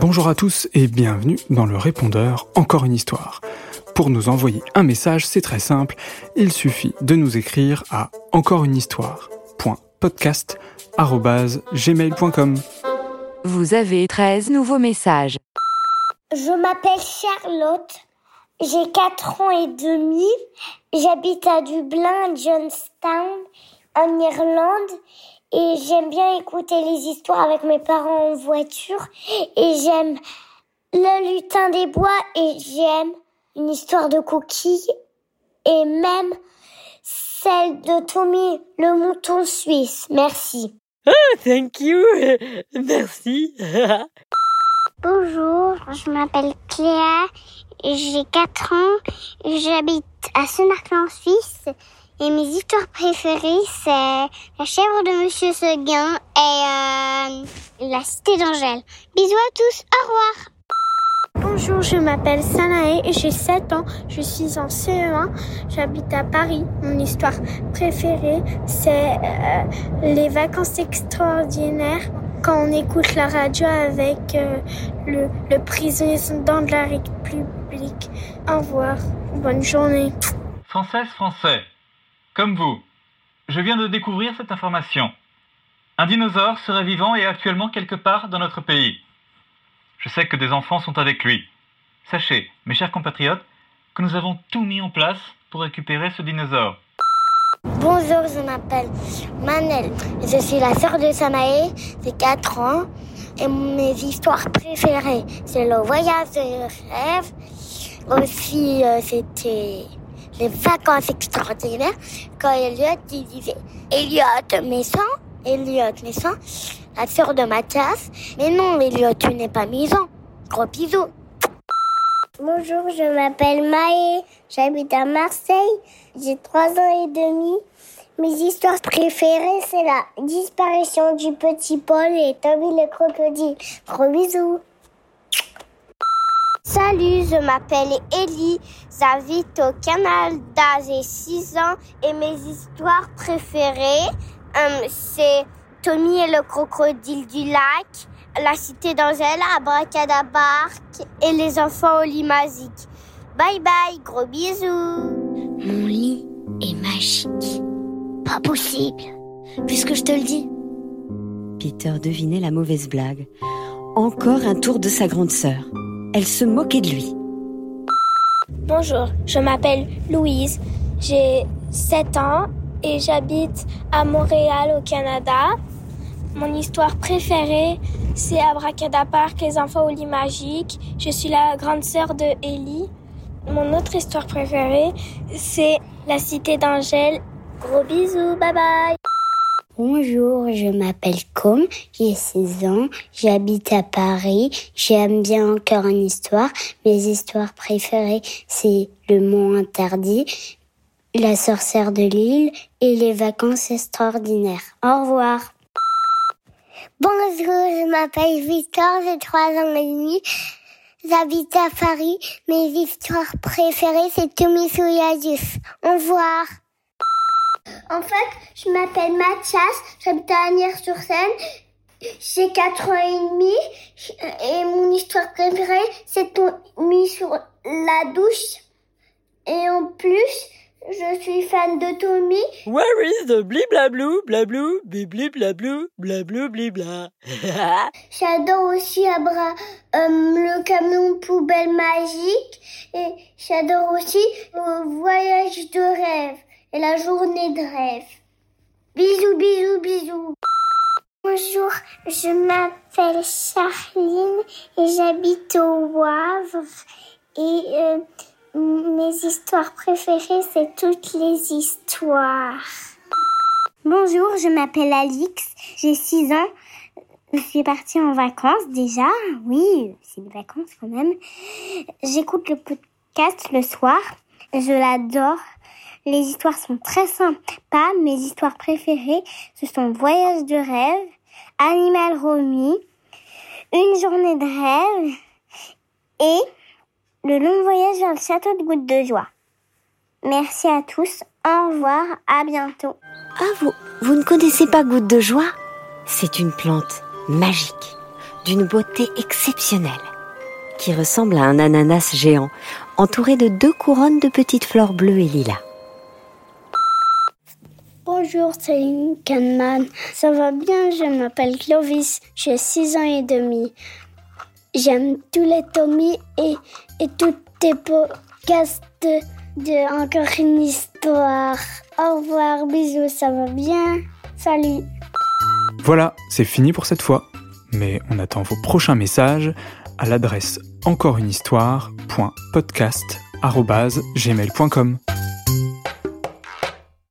Bonjour à tous et bienvenue dans le répondeur Encore une histoire. Pour nous envoyer un message, c'est très simple, il suffit de nous écrire à encoreunehistoire.podcast@gmail.com. Vous avez 13 nouveaux messages. Je m'appelle Charlotte, j'ai 4 ans et demi, j'habite à Dublin, Johnstown, en Irlande, et j'aime bien écouter les histoires avec mes parents en voiture, et j'aime le lutin des bois, et j'aime une histoire de coquille, et même celle de Tommy le mouton suisse. Merci. Oh, thank you. Merci. Bonjour, je m'appelle Cléa, j'ai 4 ans, j'habite à Saint-Martin en Suisse et mes histoires préférées c'est La chèvre de Monsieur Seguin et euh, La cité d'Angèle. Bisous à tous, au revoir. Bonjour, je m'appelle Sanae et j'ai 7 ans. Je suis en CE1. J'habite à Paris. Mon histoire préférée, c'est euh, les vacances extraordinaires quand on écoute la radio avec euh, le, le président de la République. Au revoir. Bonne journée. Française, Français, comme vous, je viens de découvrir cette information. Un dinosaure serait vivant et actuellement quelque part dans notre pays. Je sais que des enfants sont avec lui. Sachez, mes chers compatriotes, que nous avons tout mis en place pour récupérer ce dinosaure. Bonjour, je m'appelle Manel. Je suis la sœur de Sanae, j'ai 4 ans. Et mes histoires préférées, c'est le voyage de rêve. Aussi, euh, c'était les vacances extraordinaires. Quand Elliot, il disait Elliot, sang, Elliot, sang, la sœur de Mathias. Mais non, Elliot, tu n'es pas maison. Gros bisous. Bonjour, je m'appelle Maë, j'habite à Marseille, j'ai 3 ans et demi. Mes histoires préférées, c'est la disparition du petit Paul et Tommy le crocodile. Gros bisous. Salut, je m'appelle Ellie, j'habite au Canada, j'ai 6 ans et mes histoires préférées, euh, c'est Tommy et le crocodile du lac, la cité d'Angèle, Abracadabark et les enfants au lit magique. Bye bye, gros bisous. Mon lit est magique. Pas possible. Puisque je te le dis. Peter devinait la mauvaise blague. Encore un tour de sa grande sœur. Elle se moquait de lui. Bonjour, je m'appelle Louise, j'ai 7 ans et j'habite à Montréal au Canada. Mon histoire préférée, c'est Abracadapark, les enfants au lit magique. Je suis la grande sœur de Ellie. Mon autre histoire préférée, c'est la cité d'Angèle. Gros bisous, bye bye. Bonjour, je m'appelle Com, j'ai 16 ans, j'habite à Paris, j'aime bien encore une histoire. Mes histoires préférées, c'est Le Mont Interdit, La sorcière de l'île et Les vacances extraordinaires. Au revoir. Bonjour, je m'appelle Victor, j'ai 3 ans et demi. J'habite à Paris. Mes histoires préférées, c'est Tommy Souyadus. Au revoir. En fait, je m'appelle Mathias, j'habite à Agnières-sur-Seine. J'ai 4 ans et demi et mon histoire préférée, c'est Tommy sur la douche. Et en plus, je suis fan de Tommy. Where is the bliblablou, blablou, blibliblablou, blablou, blibla. J'adore aussi Abra, euh, le camion poubelle magique et j'adore aussi le voyage de rêve et la journée de rêve. Bisous, bisous, bisous. Bonjour, je m'appelle Charline et j'habite au Wavre et euh, mes histoires préférées, c'est toutes les histoires. Bonjour, je m'appelle Alix, j'ai 6 ans. Je suis partie en vacances déjà. Oui, c'est des vacances quand même. J'écoute le podcast le soir. Je l'adore. Les histoires sont très sympas. Mes histoires préférées, ce sont Voyage de rêve, Animal Romy, Une journée de rêve et Le long voyage vers le château de Goutte de Joie. Merci à tous. Au revoir. À bientôt. Ah, vous, vous ne connaissez pas Goutte de Joie? C'est une plante magique. d'une beauté exceptionnelle, qui ressemble à un ananas géant, entouré de deux couronnes de petites fleurs bleues et lilas. Bonjour, c'est Kahneman. Ça va bien, je m'appelle Clovis, j'ai 6 ans et demi. J'aime tous les Tommy et, et tous tes podcasts de, de Encore une histoire. Au revoir, bisous, ça va bien? Salut Voilà, c'est fini pour cette fois. Mais on attend vos prochains messages à l'adresse encoreunehistoire.podcast.gmail.com.